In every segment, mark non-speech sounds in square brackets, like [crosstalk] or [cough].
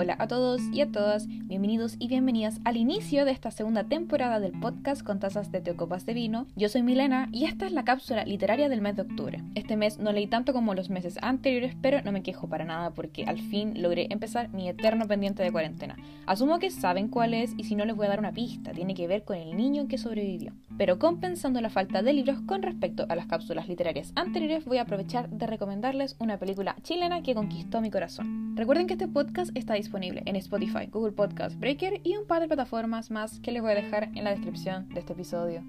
Hola a todos y a todas, bienvenidos y bienvenidas al inicio de esta segunda temporada del podcast con tazas de teocopas de vino. Yo soy Milena y esta es la cápsula literaria del mes de octubre. Este mes no leí tanto como los meses anteriores, pero no me quejo para nada porque al fin logré empezar mi eterno pendiente de cuarentena. Asumo que saben cuál es y si no les voy a dar una pista, tiene que ver con el niño que sobrevivió. Pero compensando la falta de libros con respecto a las cápsulas literarias anteriores, voy a aprovechar de recomendarles una película chilena que conquistó mi corazón. Recuerden que este podcast está disponible en Spotify, Google Podcast, Breaker y un par de plataformas más que les voy a dejar en la descripción de este episodio.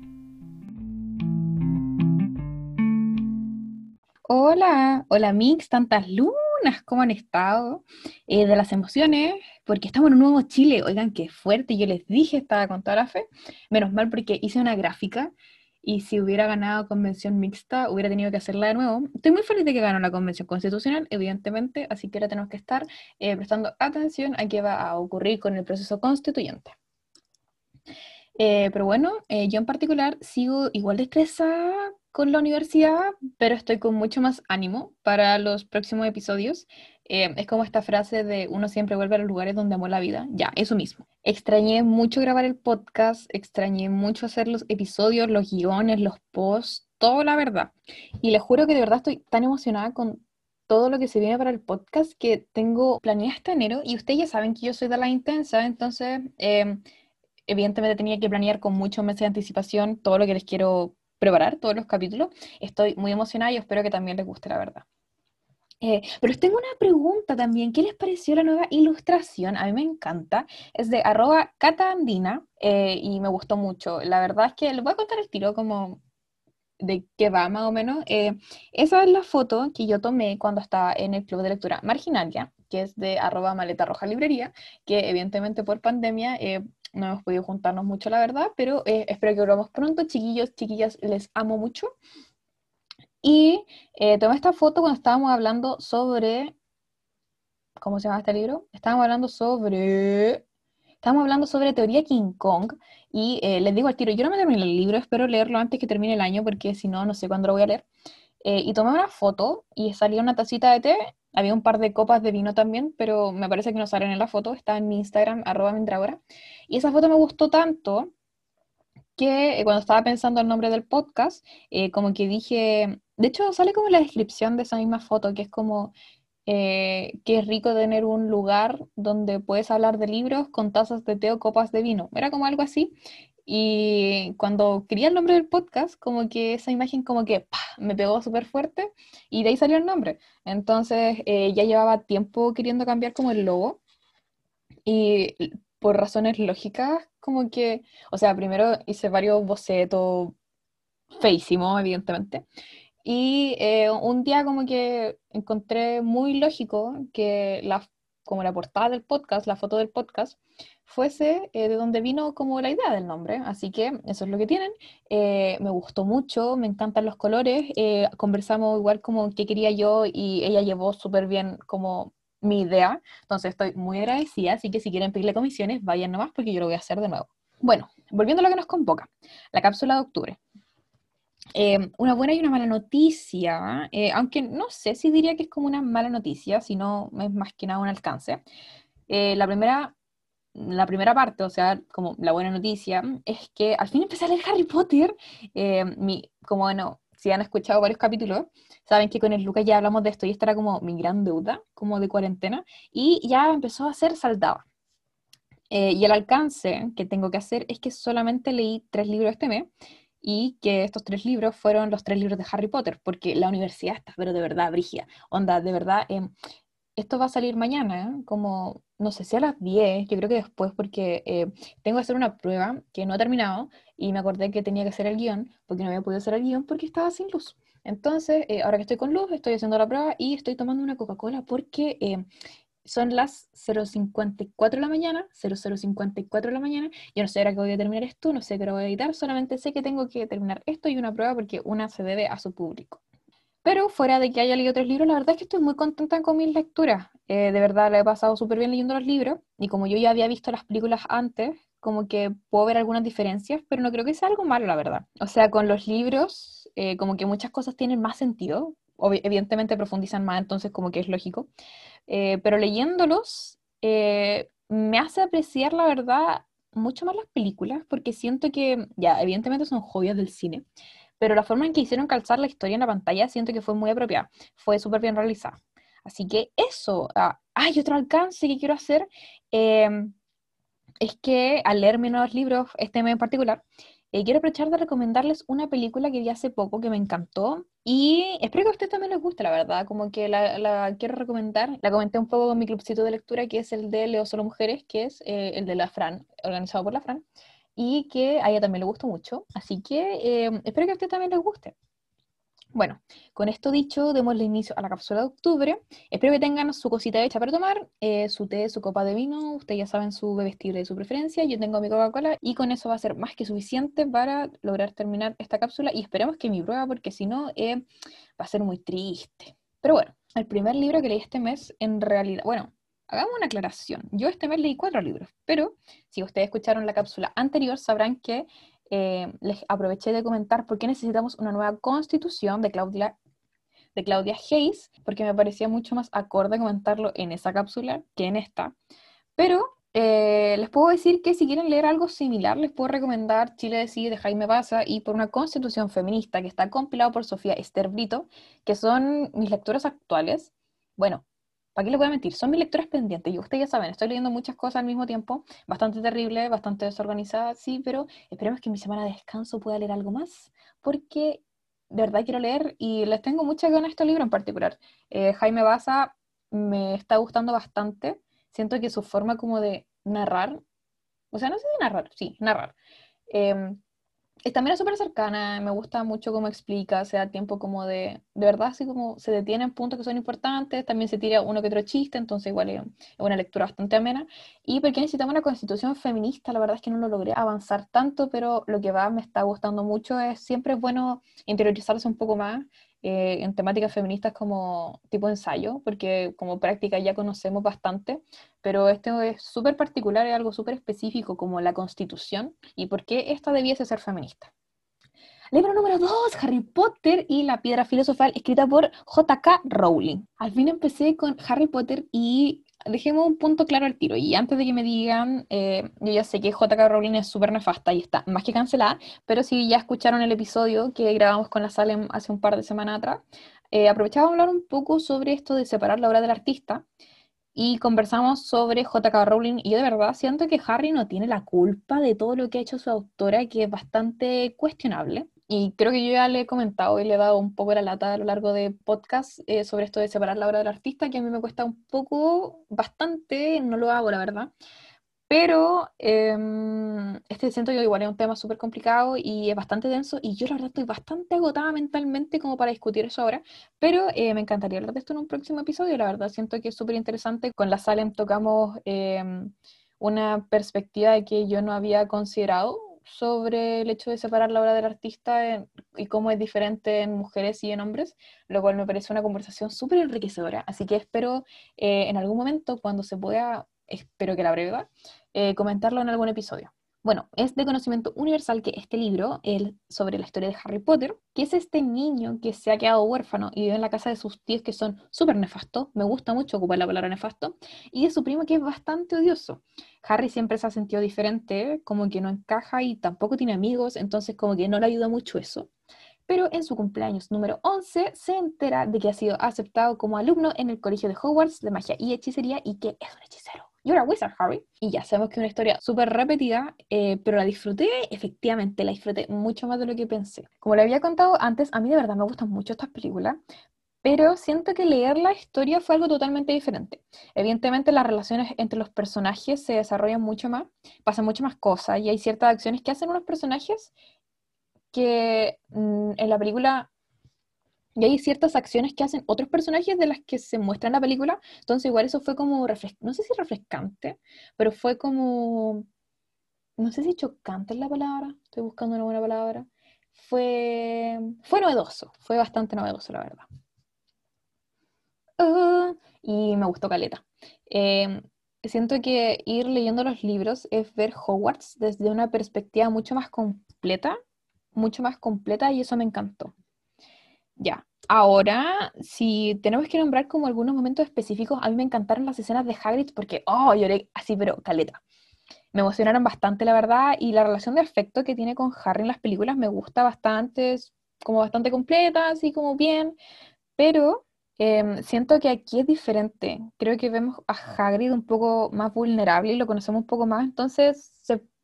Hola, hola Mix, tantas lunas, ¿cómo han estado? Eh, de las emociones, porque estamos en un nuevo Chile, oigan, qué fuerte, yo les dije, estaba con toda la fe, menos mal porque hice una gráfica y si hubiera ganado convención mixta, hubiera tenido que hacerla de nuevo. Estoy muy feliz de que ganó la convención constitucional, evidentemente, así que ahora tenemos que estar eh, prestando atención a qué va a ocurrir con el proceso constituyente. Eh, pero bueno, eh, yo en particular sigo igual de estresada con la universidad, pero estoy con mucho más ánimo para los próximos episodios. Eh, es como esta frase de uno siempre vuelve a los lugares donde amó la vida. Ya, eso mismo. Extrañé mucho grabar el podcast, extrañé mucho hacer los episodios, los guiones, los posts, todo la verdad. Y les juro que de verdad estoy tan emocionada con todo lo que se viene para el podcast que tengo planeado este enero y ustedes ya saben que yo soy de la intensa, entonces eh, evidentemente tenía que planear con muchos meses de anticipación todo lo que les quiero preparar, todos los capítulos. Estoy muy emocionada y espero que también les guste la verdad. Eh, pero tengo una pregunta también. ¿Qué les pareció la nueva ilustración? A mí me encanta. Es de arroba cataandina eh, y me gustó mucho. La verdad es que les voy a contar el tiro como de qué va más o menos. Eh, esa es la foto que yo tomé cuando estaba en el club de lectura Marginalia, que es de arroba maleta roja librería, que evidentemente por pandemia no hemos podido juntarnos mucho, la verdad, pero espero que volvamos pronto. Chiquillos, chiquillas, les amo mucho. Y eh, tomé esta foto cuando estábamos hablando sobre, ¿cómo se llama este libro? Estábamos hablando sobre, estábamos hablando sobre teoría King Kong y eh, les digo al tiro, yo no me terminé el libro, espero leerlo antes que termine el año porque si no, no sé cuándo lo voy a leer. Eh, y tomé una foto y salía una tacita de té, había un par de copas de vino también, pero me parece que no salen en la foto, está en mi Instagram, arroba mendragora. Y esa foto me gustó tanto que cuando estaba pensando el nombre del podcast, como que dije, de hecho, sale como la descripción de esa misma foto, que es como eh, que es rico tener un lugar donde puedes hablar de libros con tazas de té o copas de vino. Era como algo así. Y cuando quería el nombre del podcast, como que esa imagen como que me pegó súper fuerte y de ahí salió el nombre. Entonces eh, ya llevaba tiempo queriendo cambiar como el logo y por razones lógicas, como que, o sea, primero hice varios bocetos feísimos, evidentemente. Y eh, un día como que encontré muy lógico que la, como la portada del podcast, la foto del podcast, fuese eh, de donde vino como la idea del nombre. Así que eso es lo que tienen. Eh, me gustó mucho, me encantan los colores. conversamos igual como que quería yo y ella llevó súper bien como mi idea. Entonces estoy muy agradecida. Así que si quieren pedirle comisiones, vayan nomás porque yo lo voy a hacer de nuevo. Bueno, volviendo a lo que nos convoca, la cápsula de octubre. Eh, una buena y una mala noticia, eh, aunque no sé si diría que es como una mala noticia, sino es más que nada un alcance. Eh, la, primera, la primera parte, o sea, como la buena noticia, es que al fin empecé a leer Harry Potter. mi, como bueno, si han escuchado varios capítulos, saben que con el Lucas ya hablamos de esto y esta era como mi gran deuda, como de cuarentena, y ya empezó a ser saldada. y el alcance que tengo que hacer es que solamente leí tres libros este mes y que estos tres libros fueron los tres libros de Harry Potter, porque la universidad está, pero de verdad, brigia. Onda, de verdad, em, esto va a salir mañana, como, no sé si a las 10, yo creo que después, porque eh, tengo que hacer una prueba que no he terminado y me acordé que tenía que hacer el guion, porque no había podido hacer el guion porque estaba sin luz. Entonces, eh, ahora que estoy con luz, estoy haciendo la prueba y estoy tomando una Coca-Cola porque eh, son las 0.54 de la mañana, 0054 de la mañana, yo no sé ahora que voy a terminar esto, no sé qué lo voy a editar, solamente sé que tengo que terminar esto y una prueba porque una se debe a su público. Pero fuera de que haya leído tres libros, la verdad es que estoy muy contenta con mis lecturas. Eh, de verdad, le he pasado súper bien leyendo los libros y como yo ya había visto las películas antes, como que puedo ver algunas diferencias, pero no creo que sea algo malo, la verdad. O sea, con los libros, eh, como que muchas cosas tienen más sentido, evidentemente profundizan más, entonces como que es lógico. Eh, pero leyéndolos, me hace apreciar, la verdad, mucho más las películas, porque siento que, ya, evidentemente son joyas del cine, pero la forma en que hicieron calzar la historia en la pantalla siento que fue muy apropiada, fue súper bien realizada. Así que eso, ah, hay otro alcance que quiero hacer, em, es que al leer mis nuevos libros, este mes en particular, eh, quiero aprovechar de recomendarles una película que vi hace poco que me encantó y espero que a ustedes también les guste, la verdad, como que la, quiero recomendar. La comenté un poco con mi clubcito de lectura, que es el de Leo Solo Mujeres, que es eh, el de la Fran, organizado por la Fran, y que a ella también le gustó mucho. Así que eh, espero que a ustedes también les guste. Bueno, con esto dicho, démosle inicio a la cápsula de octubre. Espero que tengan su cosita hecha para tomar, eh, su té, su copa de vino, ustedes ya saben su bebestible de su preferencia, yo tengo mi Coca-Cola y con eso va a ser más que suficiente para lograr terminar esta cápsula y esperemos que mi prueba, porque si no, eh, va a ser muy triste. Pero bueno, el primer libro que leí este mes, en realidad, bueno, hagamos una aclaración. Yo este mes leí cuatro libros, pero si ustedes escucharon la cápsula anterior, sabrán que eh, les aproveché de comentar por qué necesitamos una nueva constitución de Claudia, de Claudia Hayes, porque me parecía mucho más acorde comentarlo en esa cápsula que en esta. Pero eh, les puedo decir que si quieren leer algo similar, les puedo recomendar Chile Decide de Jaime Baza y por una constitución feminista que está compilado por Sofía Esther Brito, que son mis lecturas actuales. Bueno, ¿Para qué le voy a mentir? Son mis lecturas pendientes y ustedes ya saben, estoy leyendo muchas cosas al mismo tiempo, bastante terrible, bastante desorganizada, sí, pero esperemos que mi semana de descanso pueda leer algo más, porque de verdad quiero leer y les tengo muchas ganas a este libro en particular. Eh, Jaime Baza me está gustando bastante, siento que su forma como de narrar, o sea, no sé de narrar, sí, narrar. Em, también es súper cercana, me gusta mucho cómo explica, se da tiempo como de, de verdad, así como se detiene en puntos que son importantes, también se tira uno que otro chiste, entonces igual es una lectura bastante amena. Y porque necesitamos una constitución feminista, la verdad es que no lo logré avanzar tanto, pero lo que va me está gustando mucho, es siempre es bueno interiorizarse un poco más eh, en temáticas feministas como tipo ensayo, porque como práctica ya conocemos bastante, pero esto es súper particular, es algo súper específico como la constitución y por qué esta debiese ser feminista. Libro número 2, Harry Potter y la piedra filosofal, escrita por J.K. Rowling. Al fin empecé con Harry Potter y dejemos un punto claro al tiro. Y antes de que me digan, eh, yo ya sé que J.K. Rowling es súper nefasta y está más que cancelada, pero si ya escucharon el episodio que grabamos con la Salem hace un par de semanas atrás, eh, aprovechaba a hablar un poco sobre esto de separar la obra del artista y conversamos sobre J.K. Rowling y yo de verdad siento que Harry no tiene la culpa de todo lo que ha hecho su autora, que es bastante cuestionable. Y creo que yo ya le he comentado y le he dado un poco la lata a lo largo de podcast eh, sobre esto de separar la obra del artista, que a mí me cuesta un poco, bastante, no lo hago la verdad. Pero em, este siento que igual es un tema súper complicado y es bastante denso y yo la verdad estoy bastante agotada mentalmente como para discutir eso ahora, pero eh, me encantaría hablar de esto en un próximo episodio, la verdad siento que es súper interesante. Con la Salem tocamos em, una perspectiva que yo no había considerado sobre el hecho de separar la obra del artista y cómo es diferente en mujeres y en hombres, lo cual me parece una conversación súper enriquecedora. Así que espero eh, en algún momento, cuando se pueda, espero que la breve, eh, comentarlo en algún episodio. Bueno, es de conocimiento universal que este libro, el, sobre la historia de Harry Potter, que es este niño que se ha quedado huérfano y vive en la casa de sus tíos que son súper nefastos, me gusta mucho ocupar la palabra nefasto, y de su primo que es bastante odioso. Harry siempre se ha sentido diferente, como que no encaja y tampoco tiene amigos, entonces como que no le ayuda mucho eso. Pero en su cumpleaños número 11 se entera de que ha sido aceptado como alumno en el colegio de Hogwarts de magia y hechicería y que es un hechicero. You're a wizard, Harry. Y ya sabemos que es una historia súper repetida, eh, pero la disfruté, efectivamente, la disfruté mucho más de lo que pensé. Como le había contado antes, a mí de verdad me gustan mucho estas películas, pero siento que leer la historia fue algo totalmente diferente. Evidentemente las relaciones entre los personajes se desarrollan mucho más, pasan mucho más cosas y hay ciertas acciones que hacen unos personajes que mm, en la película y hay ciertas acciones que hacen otros personajes de las que se muestra en la película. Entonces, igual eso fue como, no sé si refrescante, pero fue como, no sé si chocante es la palabra, estoy buscando una buena palabra. Fue, fue novedoso, fue bastante novedoso, la verdad. Ah, y me gustó Caleta. Em, siento que ir leyendo los libros es ver Hogwarts desde una perspectiva mucho más completa, mucho más completa, y eso me encantó. Ya. Ahora, si tenemos que nombrar como algunos momentos específicos, a mí me encantaron las escenas de Hagrid porque, oh, lloré así, pero caleta. Me emocionaron bastante, la verdad, y la relación de afecto que tiene con Harry en las películas me gusta bastante, es como bastante completa, así como bien, pero em, siento que aquí es diferente. Creo que vemos a Hagrid un poco más vulnerable y lo conocemos un poco más, entonces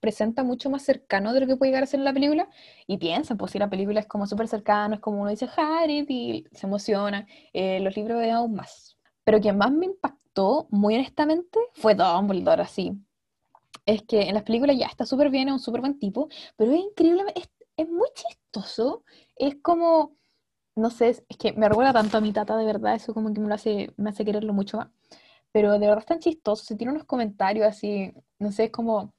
presenta mucho más cercano de lo que puede llegar a ser en la película. Y piensa, pues si la película es como súper cercano, es como uno dice Harry y se emociona, eh, los libros de aún más. Pero quien más me impactó, muy honestamente, fue Dumbledore, así. Es que en las películas ya está súper bien, es un súper buen tipo, pero es increíble, es, es muy chistoso. Es como, no sé, es que me recuerda tanto a mi tata, de verdad, eso como que me, lo hace, me hace quererlo mucho más. Pero de verdad es tan chistoso, se tiene unos comentarios así, no sé, es como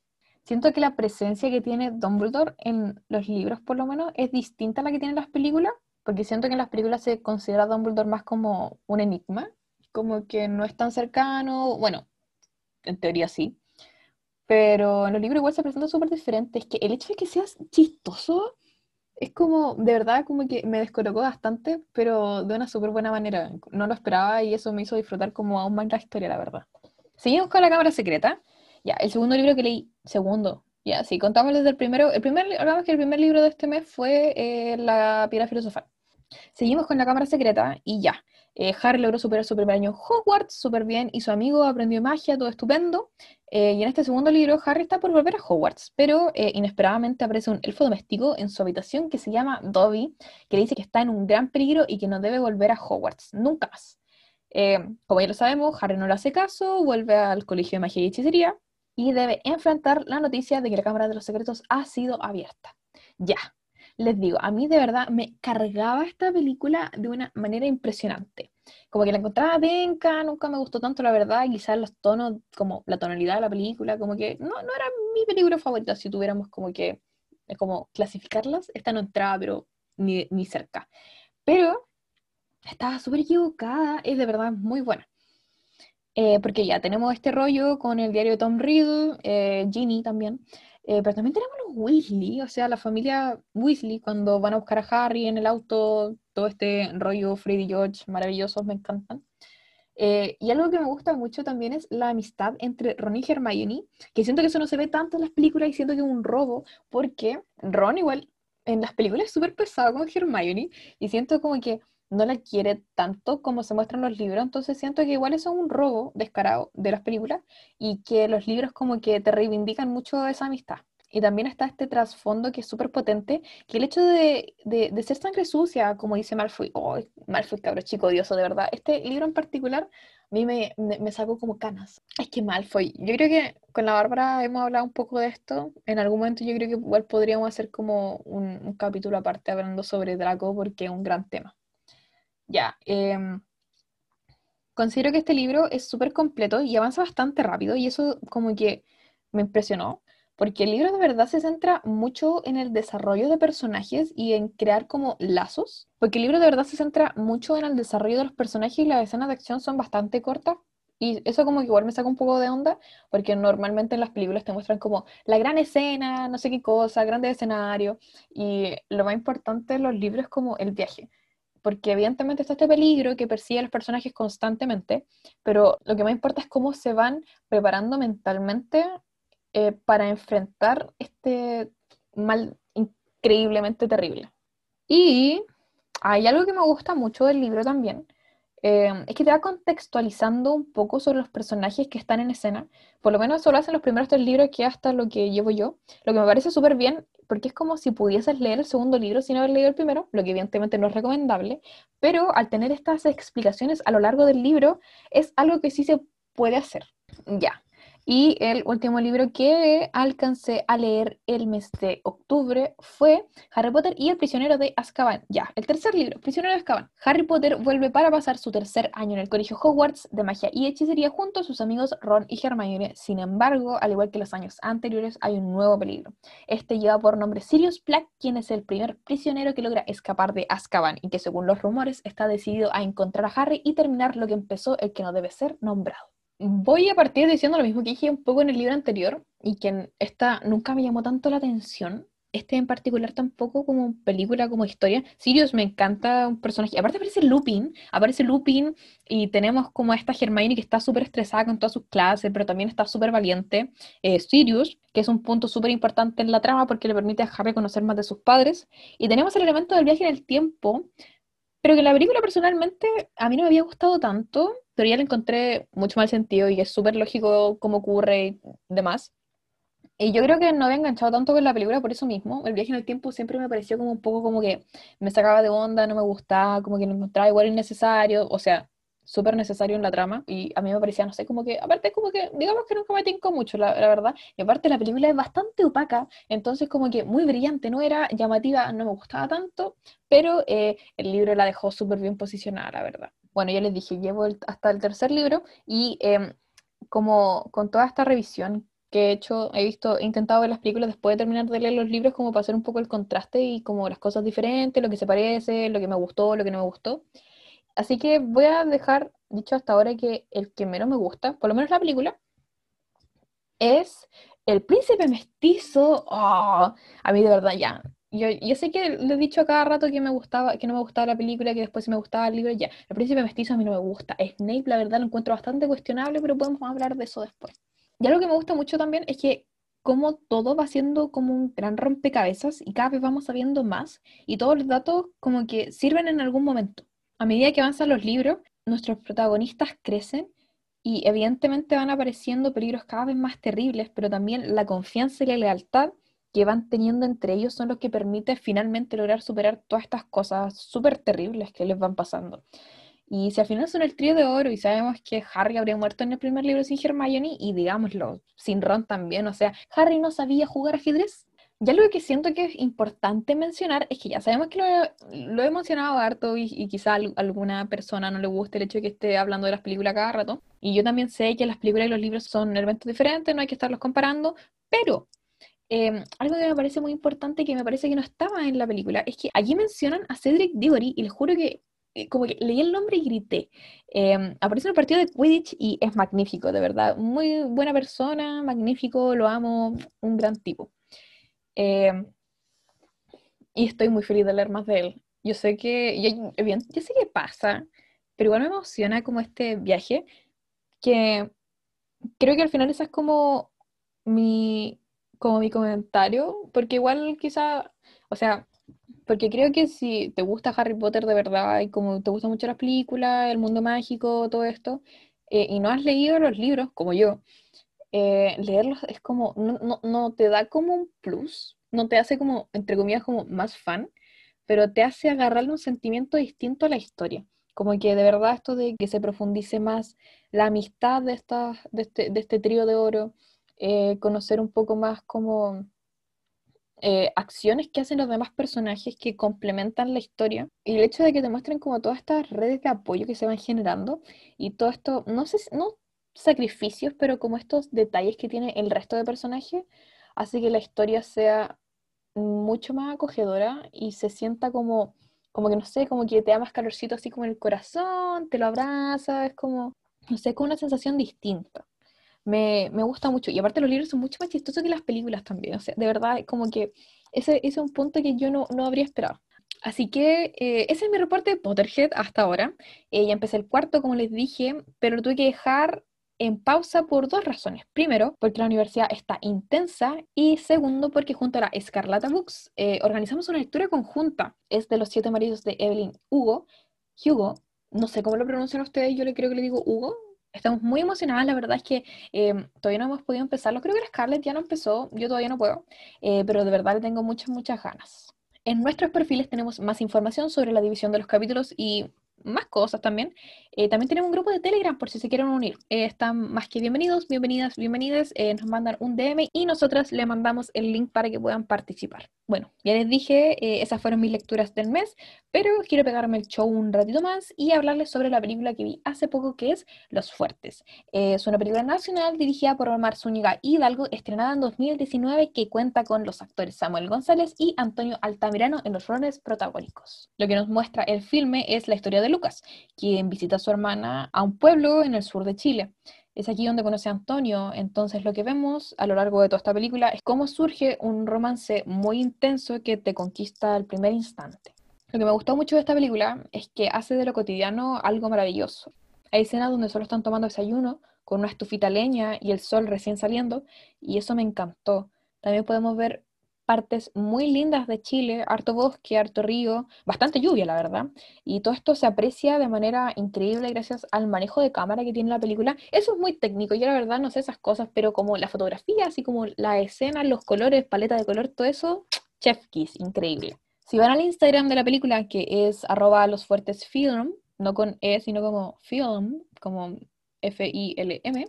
siento que la presencia que tiene Dumbledore en los libros, por lo menos, es distinta a la que tiene en las películas, porque siento que en las películas se considera Dumbledore más como un enigma, como que no es tan cercano, bueno, en teoría sí, pero en los libros igual se presenta súper diferente. Es que el hecho de que seas chistoso es como, de verdad, como que me descolocó bastante, pero de una súper buena manera. No lo esperaba y eso me hizo disfrutar como aún más la historia, la verdad. Seguimos con la cámara secreta. Ya, el segundo libro que leí, segundo, ya, sí, contamos desde el primero, el primer, hablamos que el primer libro de este mes fue eh, La piedra filosofal. Seguimos con la cámara secreta y ya, eh, Harry logró superar su primer año en Hogwarts súper bien y su amigo aprendió magia, todo estupendo. Eh, y en este segundo libro, Harry está por volver a Hogwarts, pero inesperadamente aparece un elfo doméstico en su habitación que se llama Dobby, que le dice que está en un gran peligro y que no debe volver a Hogwarts, nunca más. como ya lo sabemos, Harry no le hace caso, vuelve al colegio de magia y hechicería, y debe enfrentar la noticia de que la Cámara de los Secretos ha sido abierta. Ya, les digo, a mí de verdad me cargaba esta película de una manera impresionante. Como que la encontraba denca, nunca me gustó tanto la verdad, quizás los tonos, como la tonalidad de la película, como que no, no era mi película favorita si tuviéramos como que, como clasificarlas, esta no entraba, pero ni, ni cerca. Pero estaba súper equivocada, es de verdad muy buena. Eh, porque ya tenemos este rollo con el diario de Tom Riddle, eh, Ginny también, eh, pero también tenemos los Weasley, o sea, la familia Weasley, cuando van a buscar a Harry en el auto, todo este rollo Freddy George, maravillosos, me encantan. y algo que me gusta mucho también es la amistad entre Ron y Hermione, que siento que eso no se ve tanto en las películas y siento que es un robo, porque Ron igual en las películas es súper pesado con Hermione, y siento como que no la quiere tanto como se muestra en los libros, entonces siento que igual eso es un robo descarado de las películas y que los libros como que te reivindican mucho esa amistad. Y también está este trasfondo que es súper potente, que el hecho de, de, ser sangre sucia, como dice Malfoy, oh, Malfoy, cabro chico odioso, de verdad, este libro en particular a mí me, me, sacó como canas. Es que Malfoy, yo creo que con la Bárbara hemos hablado un poco de esto, en algún momento yo creo que igual podríamos hacer como un, un capítulo aparte hablando sobre Draco porque es un gran tema. Ya, em, considero que este libro es súper completo y avanza bastante rápido y eso como que me impresionó, porque el libro de verdad se centra mucho en el desarrollo de personajes y en crear como lazos, porque el libro de verdad se centra mucho en el desarrollo de los personajes y las escenas de acción son bastante cortas. Y eso como que igual me saca un poco de onda, porque normalmente en las películas te muestran como la gran escena, no sé qué cosa, grande escenario, y lo más importante en los libros es como el viaje porque evidentemente está este peligro que persigue a los personajes constantemente, pero lo que más importa es cómo se van preparando mentalmente eh, para enfrentar este mal increíblemente terrible. Y hay algo que me gusta mucho del libro también, eh, es que te va contextualizando un poco sobre los personajes que están en escena. Por lo menos eso lo hacen los primeros tres libros, que hasta lo que llevo yo. Lo que me parece súper bien, porque es como si pudieses leer el segundo libro sin haber leído el primero, lo que evidentemente no es recomendable, pero al tener estas explicaciones a lo largo del libro, es algo que sí se puede hacer. Ya, y el último libro que alcancé a leer el mes de octubre fue Harry Potter y el prisionero de Azkaban. Ya, el tercer libro, Prisionero de Azkaban. Harry Potter vuelve para pasar su tercer año en el colegio Hogwarts de magia y hechicería junto a sus amigos Ron y Hermione. Sin embargo, al igual que los años anteriores, hay un nuevo peligro. Este lleva por nombre Sirius Black, quien es el primer prisionero que logra escapar de Azkaban y que según los rumores está decidido a encontrar a Harry y terminar lo que empezó el que no debe ser nombrado. Voy a partir diciendo lo mismo que dije un poco en el libro anterior y que en esta nunca me llamó tanto la atención. este en particular tampoco como película, como historia. Sirius me encanta un personaje. Aparte aparece Lupin, aparece Lupin y tenemos como a esta Hermione que está súper estresada con todas sus clases, pero también está súper valiente. Eh, Sirius, que es un punto súper importante en la trama porque le permite a Harry conocer más de sus padres. Y tenemos el elemento del viaje en el tiempo, pero que la película personalmente a mí no me había gustado tanto, ya le encontré mucho más sentido y es súper lógico cómo ocurre y demás. Y yo creo que no había enganchado tanto con la película por eso mismo. El viaje en el tiempo siempre me pareció como un poco como que me sacaba de onda, no me gustaba, como que lo encontraba igual innecesario, o sea, súper necesario en la trama. Y a mí me parecía, no sé, como que, aparte como que, digamos que nunca me tincó mucho, la, la verdad. Y aparte la película es bastante opaca, entonces como que muy brillante, no era llamativa, no me gustaba tanto, pero eh, el libro la dejó súper bien posicionada, la verdad. Bueno, ya les dije, llevo hasta el tercer libro y em, como con toda esta revisión que he hecho, he visto, he intentado ver las películas después de terminar de leer los libros como para hacer un poco el contraste y como las cosas diferentes, lo que se parece, lo que me gustó, lo que no me gustó. Así que voy a dejar dicho hasta ahora que el que menos me gusta, por lo menos la película, es El Príncipe Mestizo. Oh, a mí de verdad ya. Yo, yo sé que le he dicho a cada rato que me gustaba, que no me gustaba la película, que después me gustaba el libro, ya. El Príncipe Mestizo a mí no me gusta. Snape, la verdad, lo encuentro bastante cuestionable, pero podemos hablar de eso después. Y algo que me gusta mucho también es que como todo va siendo como un gran rompecabezas y cada vez vamos sabiendo más y todos los datos como que sirven en algún momento. A medida que avanzan los libros, nuestros protagonistas crecen y evidentemente van apareciendo peligros cada vez más terribles, pero también la confianza y la lealtad que van teniendo entre ellos son los que permiten finalmente lograr superar todas estas cosas súper terribles que les van pasando. Y si al final son el trío de oro y sabemos que Harry habría muerto en el primer libro sin Hermione y digámoslo, sin Ron también, o sea, Harry no sabía jugar ajedrez. Ya lo que siento que es importante mencionar es que ya sabemos que lo, he mencionado harto y, quizá a alguna persona no le guste el hecho de que esté hablando de las películas cada rato. Y yo también sé que las películas y los libros son elementos diferentes, no hay que estarlos comparando, pero em, algo que me parece muy importante que me parece que no estaba en la película es que allí mencionan a Cedric Diggory y les juro que eh, como que leí el nombre y grité. Em, aparece en el partido de Quidditch y es magnífico, de verdad. Muy buena persona, magnífico, lo amo, un gran tipo. Em, y estoy muy feliz de leer más de él. Yo sé que, yo, yo sé qué pasa, pero igual me emociona como este viaje, que creo que al final esa es como mi, como mi comentario, porque igual quizá, o sea, porque creo que si te gusta Harry Potter de verdad y como te gustan mucho las películas, el mundo mágico, todo esto, eh, y no has leído los libros como yo, eh, leerlos es como, no, no, te da como un plus, no te hace como, entre comillas, como más fan, pero te hace agarrarle un sentimiento distinto a la historia. Como que de verdad esto de que se profundice más la amistad de, esta, de, este, de este trío de oro, eh, conocer un poco más como eh, acciones que hacen los demás personajes que complementan la historia. Y el hecho de que te muestren como todas estas redes de apoyo que se van generando y todo esto, no sé, no sacrificios, pero como estos detalles que tiene el resto de personajes, hace que la historia sea mucho más acogedora y se sienta como, como que no sé, como que te da más calorcito así como en el corazón, te lo abraza, es como, no sé, con una sensación distinta me, gusta mucho. Y aparte los libros son mucho más chistosos que las películas también. O sea, de verdad, como que ese, ese es un punto que yo no, no habría esperado. Así que eh, ese es mi reporte de Potterhead hasta ahora. Eh, ya empecé el cuarto, como les dije, pero lo tuve que dejar en pausa por dos razones. Primero, porque la universidad está intensa y segundo, porque junto a la Escarlata Books eh, organizamos una lectura conjunta. Es de los siete maridos de Evelyn Hugo. Hugo, no sé cómo lo pronuncian ustedes, yo le creo que le digo Hugo, Estamos muy emocionadas, la verdad es que em, todavía no hemos podido empezarlo. Creo que la Scarlett ya no empezó, yo todavía no puedo, eh, pero de verdad le tengo muchas, muchas ganas. En nuestros perfiles tenemos más información sobre la división de los capítulos y más cosas también. Eh, también tenemos un grupo de Telegram por si se quieren unir. Eh, están más que bienvenidos, bienvenidas, bienvenidas. Eh, nos mandan un DM y nosotras le mandamos el link para que puedan participar. Bueno, ya les dije, esas fueron mis lecturas del mes, pero quiero pegarme el show un ratito más y hablarles sobre la película que vi hace poco que es Los Fuertes. es una película nacional dirigida por Omar Zúñiga Hidalgo, estrenada en 2019 que cuenta con los actores Samuel González y Antonio Altamirano en los roles protagónicos. Lo que nos muestra el filme es la historia de Lucas, quien visita a su hermana a un pueblo en el sur de Chile. Es aquí donde conoce a Antonio, entonces lo que vemos a lo largo de toda esta película es cómo surge un romance muy intenso que te conquista al primer instante. Lo que me gustó mucho de esta película es que hace de lo cotidiano algo maravilloso. Hay escenas donde solo están tomando desayuno con una estufita leña y el sol recién saliendo, y eso me encantó. También podemos ver partes muy lindas de Chile, harto bosque, harto río, bastante lluvia, la verdad. Y todo esto se aprecia de manera increíble gracias al manejo de cámara que tiene la película. Eso es muy técnico, yo la verdad no sé esas cosas, pero como la fotografía, así como la escena, los colores, paleta de color, todo eso, [tsk] chef kiss, increíble. Si van al Instagram de la película, que es arroba los fuertes film, no con E, sino como film, como F-I-L-M,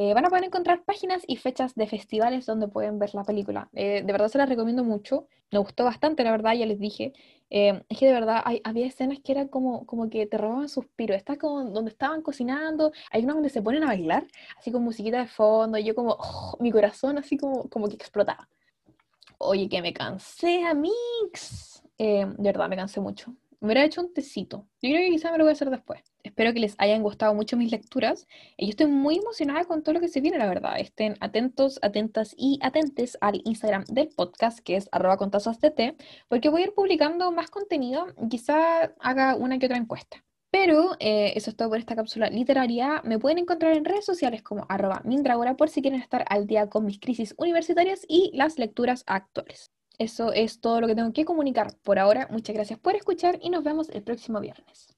eh, van a poder encontrar páginas y fechas de festivales donde pueden ver la película. Eh, de verdad se las recomiendo mucho. Me gustó bastante, la verdad, ya les dije. Eh, es que de verdad había escenas que eran como, como que te robaban suspiros. Está como donde estaban cocinando, hay una donde se ponen a bailar, así con musiquita de fondo, y yo como, oh, mi corazón así como, como que explotaba. Oye, que me cansé, amigos. de verdad, me cansé mucho. Me hubiera hecho un tecito. Yo creo que quizá me lo voy a hacer después. Espero que les hayan gustado mucho mis lecturas. Yo estoy muy emocionada con todo lo que se viene, la verdad. Estén atentos, atentas y atentes al Instagram del podcast, que es arroba porque voy a ir publicando más contenido. Quizá haga una que otra encuesta. Pero eh, eso es todo por esta cápsula literaria. Me pueden encontrar en redes sociales como arroba mindragora por si quieren estar al día con mis crisis universitarias y las lecturas actuales. Eso es todo lo que tengo que comunicar por ahora. Muchas gracias por escuchar y nos vemos el próximo viernes.